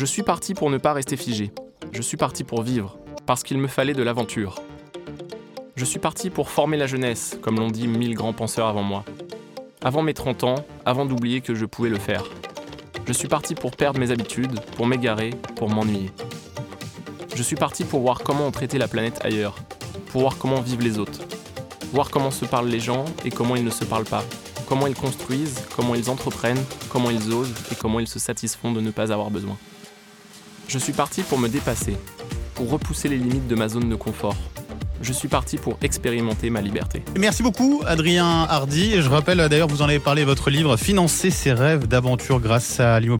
Je suis parti pour ne pas rester figé. Je suis parti pour vivre, parce qu'il me fallait de l'aventure. Je suis parti pour former la jeunesse, comme l'ont dit mille grands penseurs avant moi. Avant mes 30 ans, avant d'oublier que je pouvais le faire. Je suis parti pour perdre mes habitudes, pour m'égarer, pour m'ennuyer. Je suis parti pour voir comment on traitait la planète ailleurs, pour voir comment vivent les autres, voir comment se parlent les gens et comment ils ne se parlent pas, comment ils construisent, comment ils entreprennent, comment ils osent et comment ils se satisfont de ne pas avoir besoin. Je suis parti pour me dépasser, pour repousser les limites de ma zone de confort. Je suis parti pour expérimenter ma liberté. Merci beaucoup, Adrien Hardy. Je rappelle d'ailleurs, vous en avez parlé, votre livre Financer ses rêves d'aventure grâce à l'immobilier